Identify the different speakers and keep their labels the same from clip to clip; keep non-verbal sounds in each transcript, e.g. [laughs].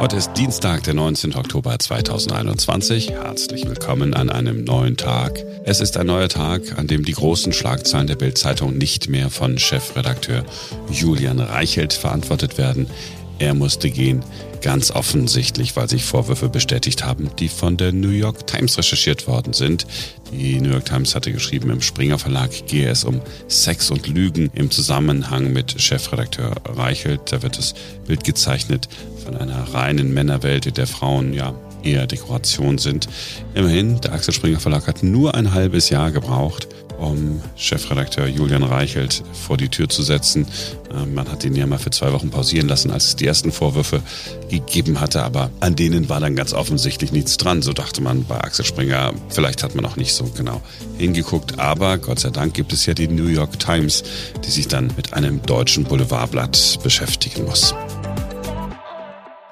Speaker 1: Heute ist Dienstag, der 19. Oktober 2021. Herzlich willkommen an einem neuen Tag. Es ist ein neuer Tag, an dem die großen Schlagzeilen der Bildzeitung nicht mehr von Chefredakteur Julian Reichelt verantwortet werden. Er musste gehen, ganz offensichtlich, weil sich Vorwürfe bestätigt haben, die von der New York Times recherchiert worden sind. Die New York Times hatte geschrieben, im Springer Verlag gehe es um Sex und Lügen im Zusammenhang mit Chefredakteur Reichelt. Da wird das Bild gezeichnet von einer reinen Männerwelt, in der Frauen ja eher Dekoration sind. Immerhin, der Axel Springer Verlag hat nur ein halbes Jahr gebraucht, um Chefredakteur Julian Reichelt vor die Tür zu setzen. Ähm, man hat ihn ja mal für zwei Wochen pausieren lassen, als es die ersten Vorwürfe gegeben hatte, aber an denen war dann ganz offensichtlich nichts dran. So dachte man bei Axel Springer, vielleicht hat man auch nicht so genau hingeguckt, aber Gott sei Dank gibt es ja die New York Times, die sich dann mit einem deutschen Boulevardblatt beschäftigen muss.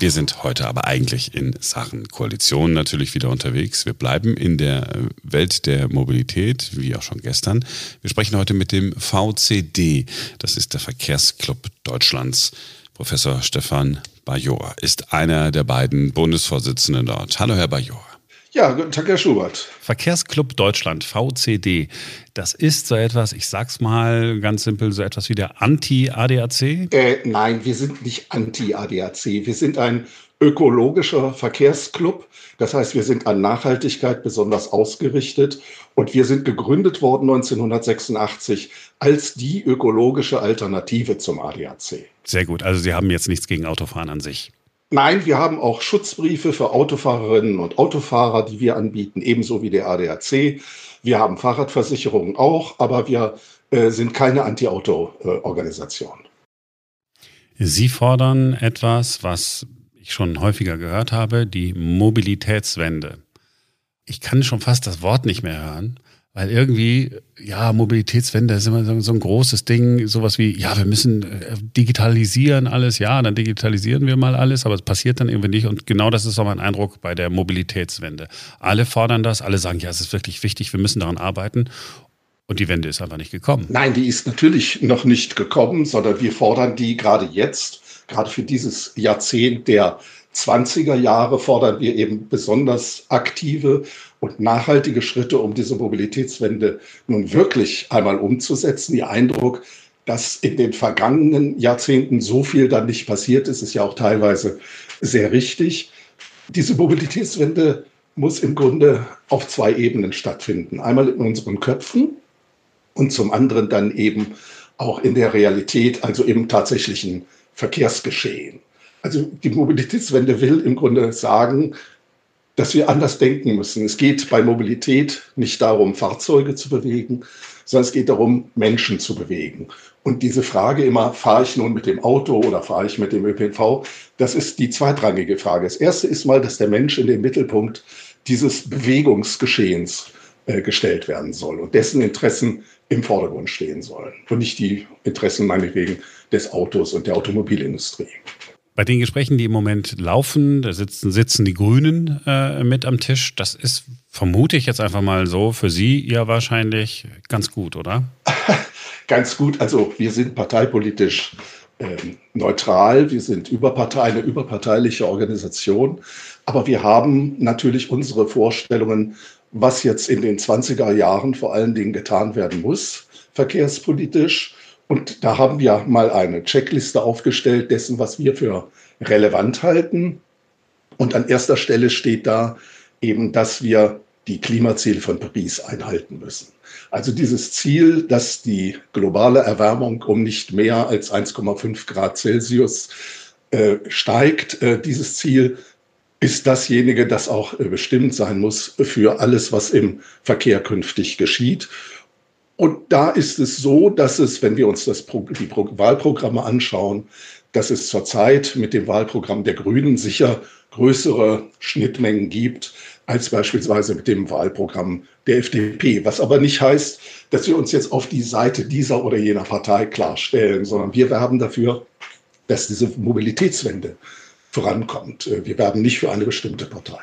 Speaker 1: Wir sind heute aber eigentlich in Sachen Koalition natürlich wieder unterwegs. Wir bleiben in der Welt der Mobilität, wie auch schon gestern. Wir sprechen heute mit dem VCD. Das ist der Verkehrsclub Deutschlands. Professor Stefan Bajor ist einer der beiden Bundesvorsitzenden dort. Hallo, Herr Bajor.
Speaker 2: Ja, guten Tag, Herr Schubert.
Speaker 1: Verkehrsclub Deutschland, VCD. Das ist so etwas, ich sag's mal ganz simpel, so etwas wie der Anti-ADAC?
Speaker 2: Äh, nein, wir sind nicht Anti-ADAC. Wir sind ein ökologischer Verkehrsclub. Das heißt, wir sind an Nachhaltigkeit besonders ausgerichtet und wir sind gegründet worden 1986 als die ökologische Alternative zum ADAC.
Speaker 1: Sehr gut. Also Sie haben jetzt nichts gegen Autofahren an sich.
Speaker 2: Nein, wir haben auch Schutzbriefe für Autofahrerinnen und Autofahrer, die wir anbieten, ebenso wie der ADAC. Wir haben Fahrradversicherungen auch, aber wir äh, sind keine Anti-Auto-Organisation.
Speaker 1: Sie fordern etwas, was ich schon häufiger gehört habe, die Mobilitätswende. Ich kann schon fast das Wort nicht mehr hören. Weil irgendwie, ja, Mobilitätswende ist immer so, so ein großes Ding, sowas wie, ja, wir müssen äh, digitalisieren alles, ja, dann digitalisieren wir mal alles, aber es passiert dann irgendwie nicht. Und genau das ist auch mein Eindruck bei der Mobilitätswende. Alle fordern das, alle sagen, ja, es ist wirklich wichtig, wir müssen daran arbeiten. Und die Wende ist einfach nicht gekommen.
Speaker 2: Nein, die ist natürlich noch nicht gekommen, sondern wir fordern die gerade jetzt, gerade für dieses Jahrzehnt der 20er Jahre fordern wir eben besonders aktive und nachhaltige Schritte, um diese Mobilitätswende nun wirklich einmal umzusetzen. Ihr Eindruck, dass in den vergangenen Jahrzehnten so viel dann nicht passiert ist, ist ja auch teilweise sehr richtig. Diese Mobilitätswende muss im Grunde auf zwei Ebenen stattfinden. Einmal in unseren Köpfen und zum anderen dann eben auch in der Realität, also im tatsächlichen Verkehrsgeschehen. Also die Mobilitätswende will im Grunde sagen, dass wir anders denken müssen. Es geht bei Mobilität nicht darum, Fahrzeuge zu bewegen, sondern es geht darum, Menschen zu bewegen. Und diese Frage immer, fahre ich nun mit dem Auto oder fahre ich mit dem ÖPNV, das ist die zweitrangige Frage. Das erste ist mal, dass der Mensch in den Mittelpunkt dieses Bewegungsgeschehens äh, gestellt werden soll und dessen Interessen im Vordergrund stehen sollen und nicht die Interessen meinetwegen des Autos und der Automobilindustrie.
Speaker 1: Bei den Gesprächen, die im Moment laufen, da sitzen, sitzen die Grünen äh, mit am Tisch. Das ist, vermute ich jetzt einfach mal so, für Sie ja wahrscheinlich ganz gut, oder? [laughs]
Speaker 2: ganz gut. Also wir sind parteipolitisch äh, neutral, wir sind Überpartei, eine überparteiliche Organisation, aber wir haben natürlich unsere Vorstellungen, was jetzt in den 20er Jahren vor allen Dingen getan werden muss, verkehrspolitisch. Und da haben wir mal eine Checkliste aufgestellt dessen, was wir für relevant halten. Und an erster Stelle steht da eben, dass wir die Klimaziele von Paris einhalten müssen. Also dieses Ziel, dass die globale Erwärmung um nicht mehr als 1,5 Grad Celsius äh, steigt, äh, dieses Ziel ist dasjenige, das auch äh, bestimmt sein muss für alles, was im Verkehr künftig geschieht. Und da ist es so, dass es, wenn wir uns das, die Wahlprogramme anschauen, dass es zurzeit mit dem Wahlprogramm der Grünen sicher größere Schnittmengen gibt als beispielsweise mit dem Wahlprogramm der FDP. Was aber nicht heißt, dass wir uns jetzt auf die Seite dieser oder jener Partei klarstellen, sondern wir werben dafür, dass diese Mobilitätswende vorankommt. Wir werben nicht für eine bestimmte Partei.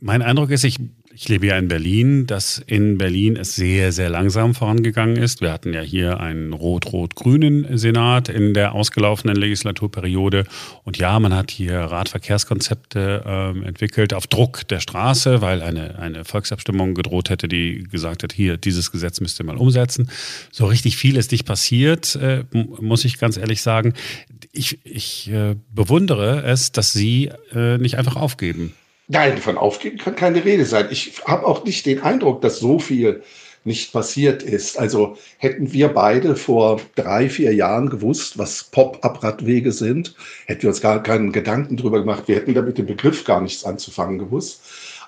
Speaker 1: Mein Eindruck ist, ich ich lebe ja in Berlin, dass in Berlin es sehr, sehr langsam vorangegangen ist. Wir hatten ja hier einen rot-rot-grünen Senat in der ausgelaufenen Legislaturperiode. Und ja, man hat hier Radverkehrskonzepte ähm, entwickelt auf Druck der Straße, weil eine, eine Volksabstimmung gedroht hätte, die gesagt hat, hier, dieses Gesetz müsst ihr mal umsetzen. So richtig viel ist nicht passiert, äh, muss ich ganz ehrlich sagen. Ich, ich äh, bewundere es, dass Sie äh, nicht einfach aufgeben.
Speaker 2: Nein, von Aufgeben kann keine Rede sein. Ich habe auch nicht den Eindruck, dass so viel nicht passiert ist. Also hätten wir beide vor drei, vier Jahren gewusst, was Pop-up-Radwege sind, hätten wir uns gar keinen Gedanken drüber gemacht. Wir hätten damit dem Begriff gar nichts anzufangen gewusst.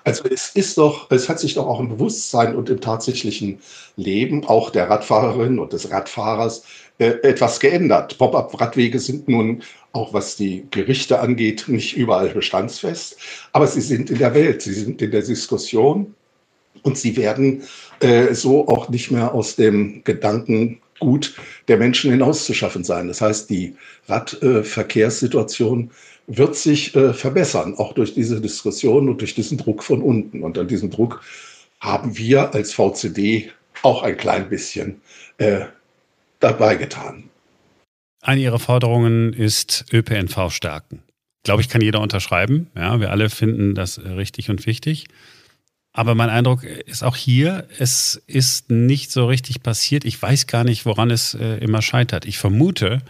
Speaker 2: Also es ist doch, es hat sich doch auch im Bewusstsein und im tatsächlichen Leben auch der Radfahrerin und des Radfahrers etwas geändert. Pop-up-Radwege sind nun auch was die Gerichte angeht, nicht überall bestandsfest, aber sie sind in der Welt, sie sind in der Diskussion und sie werden äh, so auch nicht mehr aus dem Gedankengut der Menschen hinauszuschaffen sein. Das heißt, die Radverkehrssituation äh, wird sich äh, verbessern, auch durch diese Diskussion und durch diesen Druck von unten. Und an diesem Druck haben wir als VCD auch ein klein bisschen äh, dabei getan.
Speaker 1: Eine Ihrer Forderungen ist ÖPNV stärken. Glaube ich, kann jeder unterschreiben. Ja, wir alle finden das richtig und wichtig. Aber mein Eindruck ist auch hier, es ist nicht so richtig passiert. Ich weiß gar nicht, woran es äh, immer scheitert. Ich vermute,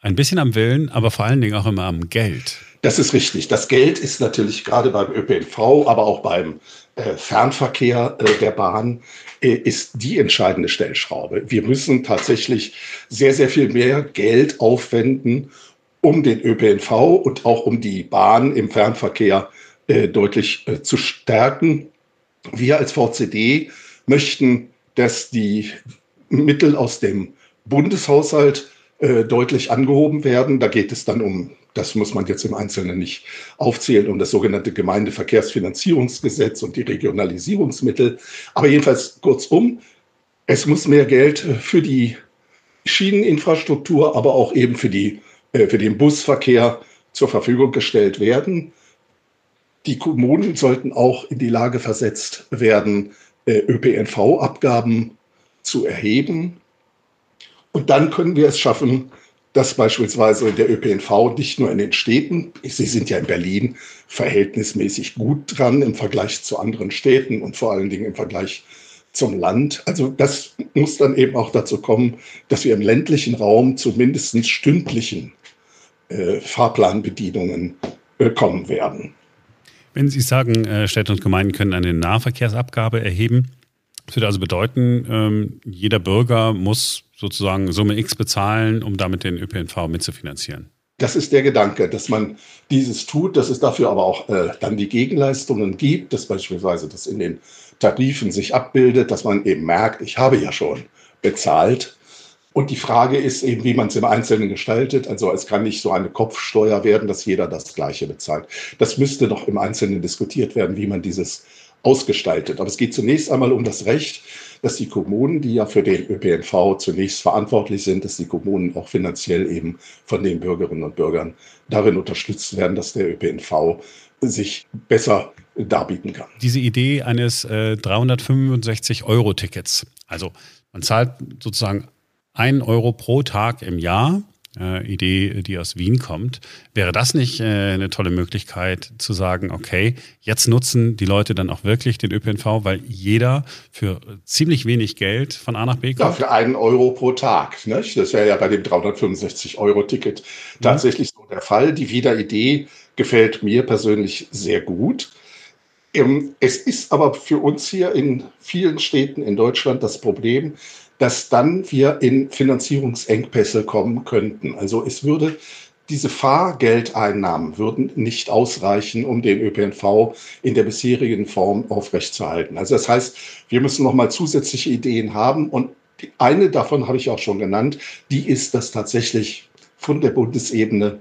Speaker 1: ein bisschen am Willen, aber vor allen Dingen auch immer am Geld.
Speaker 2: Das ist richtig. Das Geld ist natürlich gerade beim ÖPNV, aber auch beim Fernverkehr äh, der Bahn äh, ist die entscheidende Stellschraube. Wir müssen tatsächlich sehr, sehr viel mehr Geld aufwenden, um den ÖPNV und auch um die Bahn im Fernverkehr deutlich zu stärken. Wir als VCD möchten, dass die Mittel aus dem Bundeshaushalt deutlich angehoben werden. Da geht es dann um das muss man jetzt im Einzelnen nicht aufzählen, um das sogenannte Gemeindeverkehrsfinanzierungsgesetz und die Regionalisierungsmittel. Aber jedenfalls kurzum, es muss mehr Geld für die Schieneninfrastruktur, aber auch eben für, die, äh, für den Busverkehr zur Verfügung gestellt werden. Die Kommunen sollten auch in die Lage versetzt werden, äh, ÖPNV-Abgaben zu erheben. Und dann können wir es schaffen, dass beispielsweise der ÖPNV nicht nur in den Städten, Sie sind ja in Berlin verhältnismäßig gut dran im Vergleich zu anderen Städten und vor allen Dingen im Vergleich zum Land. Also das muss dann eben auch dazu kommen, dass wir im ländlichen Raum zu mindestens stündlichen äh, Fahrplanbedienungen bekommen werden.
Speaker 1: Wenn Sie sagen, äh, Städte und Gemeinden können eine Nahverkehrsabgabe erheben, das würde also bedeuten, ähm, jeder Bürger muss sozusagen Summe X bezahlen, um damit den ÖPNV mitzufinanzieren.
Speaker 2: Das ist der Gedanke, dass man dieses tut, dass es dafür aber auch äh, dann die Gegenleistungen gibt, dass beispielsweise das in den Tarifen sich abbildet, dass man eben merkt, ich habe ja schon bezahlt. Und die Frage ist eben, wie man es im Einzelnen gestaltet. Also es kann nicht so eine Kopfsteuer werden, dass jeder das Gleiche bezahlt. Das müsste doch im Einzelnen diskutiert werden, wie man dieses ausgestaltet. Aber es geht zunächst einmal um das Recht, dass die Kommunen, die ja für den ÖPNV zunächst verantwortlich sind, dass die Kommunen auch finanziell eben von den Bürgerinnen und Bürgern darin unterstützt werden, dass der ÖPNV sich besser darbieten kann.
Speaker 1: Diese Idee eines äh, 365-Euro-Tickets, also man zahlt sozusagen einen Euro pro Tag im Jahr äh, Idee, die aus Wien kommt. Wäre das nicht äh, eine tolle Möglichkeit zu sagen, okay, jetzt nutzen die Leute dann auch wirklich den ÖPNV, weil jeder für ziemlich wenig Geld von A nach B kommt?
Speaker 2: Ja, für einen Euro pro Tag. Nicht? Das wäre ja bei dem 365-Euro-Ticket mhm. tatsächlich so der Fall. Die Wieder-Idee gefällt mir persönlich sehr gut. Ähm, es ist aber für uns hier in vielen Städten in Deutschland das Problem, dass dann wir in Finanzierungsengpässe kommen könnten. Also es würde diese Fahrgeldeinnahmen würden nicht ausreichen, um den ÖPNV in der bisherigen Form aufrechtzuerhalten. Also das heißt, wir müssen noch mal zusätzliche Ideen haben und eine davon habe ich auch schon genannt, die ist, dass tatsächlich von der Bundesebene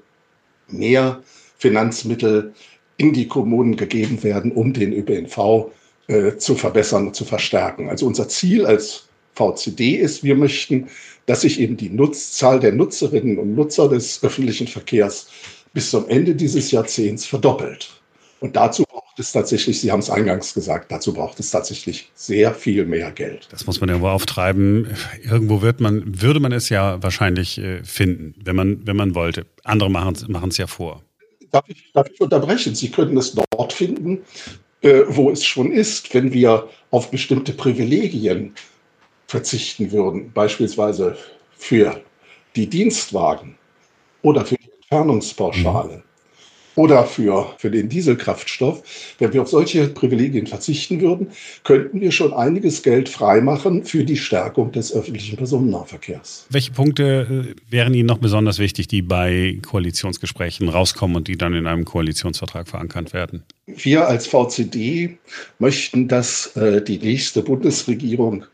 Speaker 2: mehr Finanzmittel in die Kommunen gegeben werden, um den ÖPNV äh, zu verbessern und zu verstärken. Also unser Ziel als VCD ist, wir möchten, dass sich eben die Nutzzahl der Nutzerinnen und Nutzer des öffentlichen Verkehrs bis zum Ende dieses Jahrzehnts verdoppelt. Und dazu braucht es tatsächlich, Sie haben es eingangs gesagt, dazu braucht es tatsächlich sehr viel mehr Geld.
Speaker 1: Das muss man irgendwo auftreiben. Irgendwo wird man, würde man es ja wahrscheinlich äh, finden, wenn man, wenn man wollte. Andere machen es ja vor.
Speaker 2: Darf ich, darf ich unterbrechen? Sie können es dort finden, äh, wo es schon ist, wenn wir auf bestimmte Privilegien verzichten würden, beispielsweise für die Dienstwagen oder für die Entfernungspauschale. Mhm oder für, für den Dieselkraftstoff. Wenn wir auf solche Privilegien verzichten würden, könnten wir schon einiges Geld freimachen für die Stärkung des öffentlichen Personennahverkehrs.
Speaker 1: Welche Punkte äh, wären Ihnen noch besonders wichtig, die bei Koalitionsgesprächen rauskommen und die dann in einem Koalitionsvertrag verankert werden?
Speaker 2: Wir als VCD möchten, dass äh, die nächste Bundesregierung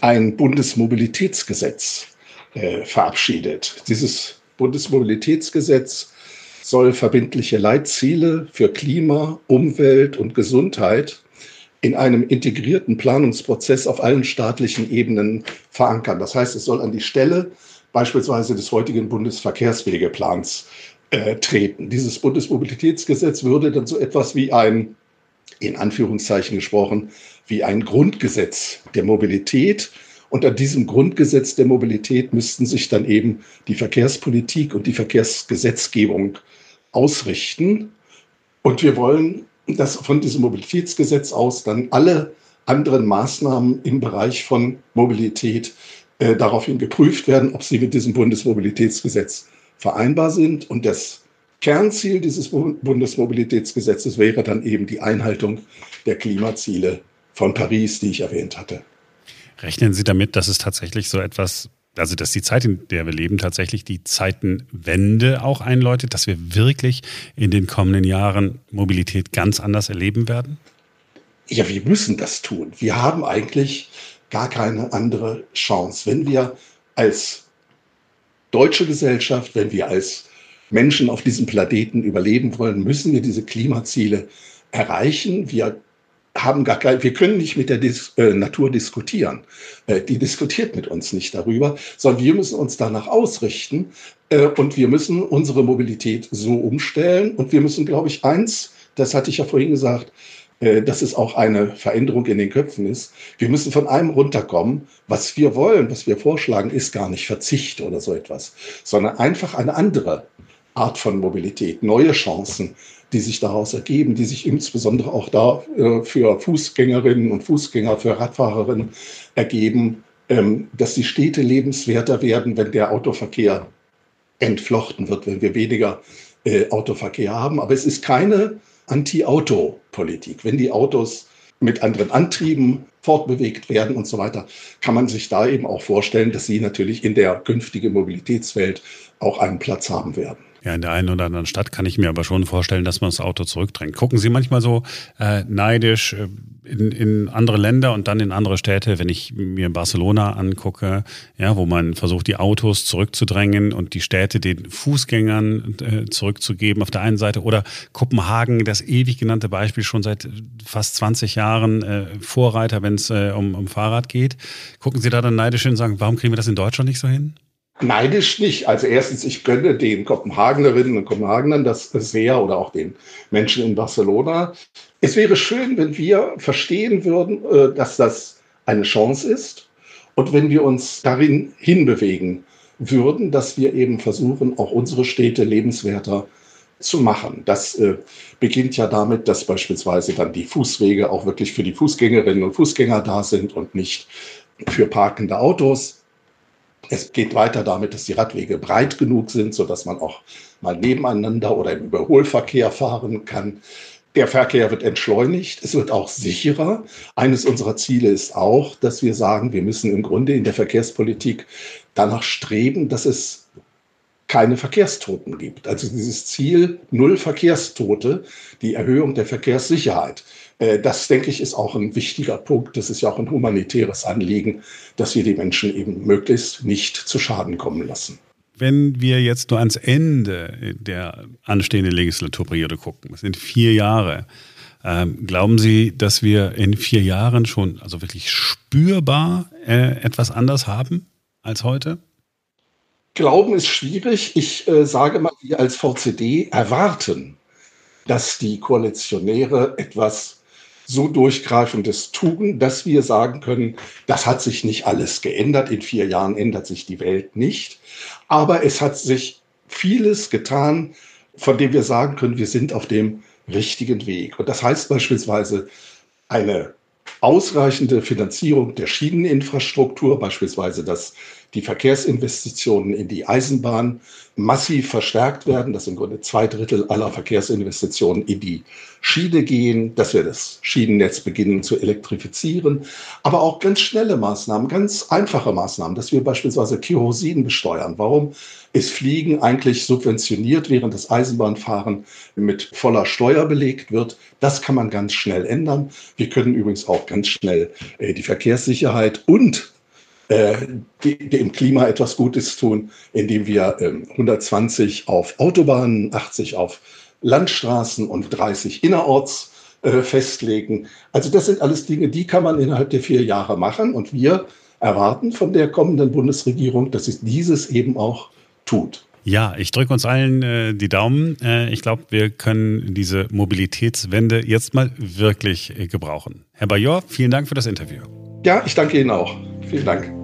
Speaker 2: ein Bundesmobilitätsgesetz äh, verabschiedet. Dieses Bundesmobilitätsgesetz soll verbindliche Leitziele für Klima, Umwelt und Gesundheit in einem integrierten Planungsprozess auf allen staatlichen Ebenen verankern. Das heißt, es soll an die Stelle beispielsweise des heutigen Bundesverkehrswegeplans äh, treten. Dieses Bundesmobilitätsgesetz würde dann so etwas wie ein, in Anführungszeichen gesprochen, wie ein Grundgesetz der Mobilität. Und an diesem Grundgesetz der Mobilität müssten sich dann eben die Verkehrspolitik und die Verkehrsgesetzgebung ausrichten. Und wir wollen, dass von diesem Mobilitätsgesetz aus dann alle anderen Maßnahmen im Bereich von Mobilität äh, daraufhin geprüft werden, ob sie mit diesem Bundesmobilitätsgesetz vereinbar sind. Und das Kernziel dieses Bundesmobilitätsgesetzes wäre dann eben die Einhaltung der Klimaziele von Paris, die ich erwähnt hatte.
Speaker 1: Rechnen Sie damit, dass es tatsächlich so etwas also dass die Zeit, in der wir leben, tatsächlich die Zeitenwende auch einläutet, dass wir wirklich in den kommenden Jahren Mobilität ganz anders erleben werden?
Speaker 2: Ja, wir müssen das tun. Wir haben eigentlich gar keine andere Chance. Wenn wir als deutsche Gesellschaft, wenn wir als Menschen auf diesem Planeten überleben wollen, müssen wir diese Klimaziele erreichen. Wir haben gar kein, wir können nicht mit der Dis, äh, Natur diskutieren. Äh, die diskutiert mit uns nicht darüber, sondern wir müssen uns danach ausrichten äh, und wir müssen unsere Mobilität so umstellen und wir müssen, glaube ich, eins, das hatte ich ja vorhin gesagt, äh, dass es auch eine Veränderung in den Köpfen ist. Wir müssen von einem runterkommen. Was wir wollen, was wir vorschlagen, ist gar nicht Verzicht oder so etwas, sondern einfach eine andere Art von Mobilität, neue Chancen, die sich daraus ergeben, die sich insbesondere auch da äh, für Fußgängerinnen und Fußgänger, für Radfahrerinnen ergeben, ähm, dass die Städte lebenswerter werden, wenn der Autoverkehr entflochten wird, wenn wir weniger äh, Autoverkehr haben. Aber es ist keine Anti-Auto-Politik. Wenn die Autos mit anderen Antrieben fortbewegt werden und so weiter, kann man sich da eben auch vorstellen, dass sie natürlich in der künftigen Mobilitätswelt auch einen Platz haben werden.
Speaker 1: Ja, in der einen oder anderen Stadt kann ich mir aber schon vorstellen, dass man das Auto zurückdrängt. Gucken Sie manchmal so äh, neidisch äh, in, in andere Länder und dann in andere Städte, wenn ich mir Barcelona angucke, ja, wo man versucht, die Autos zurückzudrängen und die Städte den Fußgängern äh, zurückzugeben auf der einen Seite oder Kopenhagen, das ewig genannte Beispiel schon seit fast 20 Jahren äh, Vorreiter, wenn es äh, um, um Fahrrad geht. Gucken Sie da dann neidisch hin und sagen, warum kriegen wir das in Deutschland nicht so hin?
Speaker 2: Neidisch nicht. Also erstens, ich gönne den Kopenhagenerinnen und Kopenhagenern das sehr oder auch den Menschen in Barcelona. Es wäre schön, wenn wir verstehen würden, äh, dass das eine Chance ist und wenn wir uns darin hinbewegen würden, dass wir eben versuchen, auch unsere Städte lebenswerter zu machen. Das äh, beginnt ja damit, dass beispielsweise dann die Fußwege auch wirklich für die Fußgängerinnen und Fußgänger da sind und nicht für parkende Autos. Es geht weiter damit, dass die Radwege breit genug sind, sodass man auch mal nebeneinander oder im Überholverkehr fahren kann. Der Verkehr wird entschleunigt, es wird auch sicherer. Eines unserer Ziele ist auch, dass wir sagen, wir müssen im Grunde in der Verkehrspolitik danach streben, dass es keine Verkehrstoten gibt. Also dieses Ziel Null Verkehrstote, die Erhöhung der Verkehrssicherheit. Äh, das, denke ich, ist auch ein wichtiger Punkt. Das ist ja auch ein humanitäres Anliegen, dass wir die Menschen eben möglichst nicht zu Schaden kommen lassen.
Speaker 1: Wenn wir jetzt nur ans Ende der anstehenden Legislaturperiode gucken, das sind vier Jahre, ähm, glauben Sie, dass wir in vier Jahren schon also wirklich spürbar äh, etwas anders haben als heute?
Speaker 2: Glauben ist schwierig. Ich äh, sage mal, wir als VCD erwarten dass die Koalitionäre etwas so Durchgreifendes tun, dass wir sagen können, das hat sich nicht alles geändert. In vier Jahren ändert sich die Welt nicht. Aber es hat sich vieles getan, von dem wir sagen können, wir sind auf dem richtigen Weg. Und das heißt beispielsweise eine ausreichende Finanzierung der Schieneninfrastruktur, beispielsweise dass die Verkehrsinvestitionen in die Eisenbahn massiv verstärkt werden, dass im Grunde zwei Drittel aller Verkehrsinvestitionen in die Schiene gehen, dass wir das Schienennetz beginnen zu elektrifizieren, aber auch ganz schnelle Maßnahmen, ganz einfache Maßnahmen, dass wir beispielsweise Kerosin besteuern. Warum ist Fliegen eigentlich subventioniert, während das Eisenbahnfahren mit voller Steuer belegt wird? Das kann man ganz schnell ändern. Wir können übrigens auch ganz schnell äh, die Verkehrssicherheit und äh, dem Klima etwas Gutes tun, indem wir äh, 120 auf Autobahnen, 80 auf Landstraßen und 30 innerorts äh, festlegen. Also das sind alles Dinge, die kann man innerhalb der vier Jahre machen und wir erwarten von der kommenden Bundesregierung, dass sie dieses eben auch tut.
Speaker 3: Ja, ich drücke uns allen äh, die Daumen. Äh, ich glaube, wir können diese Mobilitätswende jetzt mal wirklich äh, gebrauchen. Herr Bajor, vielen Dank für das Interview.
Speaker 2: Ja, ich danke Ihnen auch. Vielen Dank.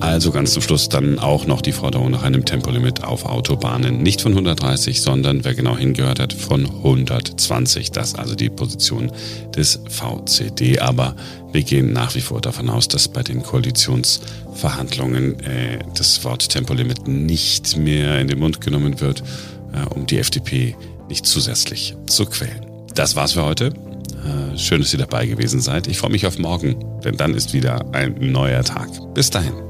Speaker 3: Also ganz zum Schluss dann auch noch die Forderung nach einem Tempolimit auf Autobahnen. Nicht von 130, sondern wer genau hingehört hat, von 120. Das also die Position des VCD. Aber wir gehen nach wie vor davon aus, dass bei den Koalitionsverhandlungen äh, das Wort Tempolimit nicht mehr in den Mund genommen wird, äh, um die FDP nicht zusätzlich zu quälen. Das war's für heute. Äh, schön, dass ihr dabei gewesen seid. Ich freue mich auf morgen, denn dann ist wieder ein neuer Tag. Bis dahin.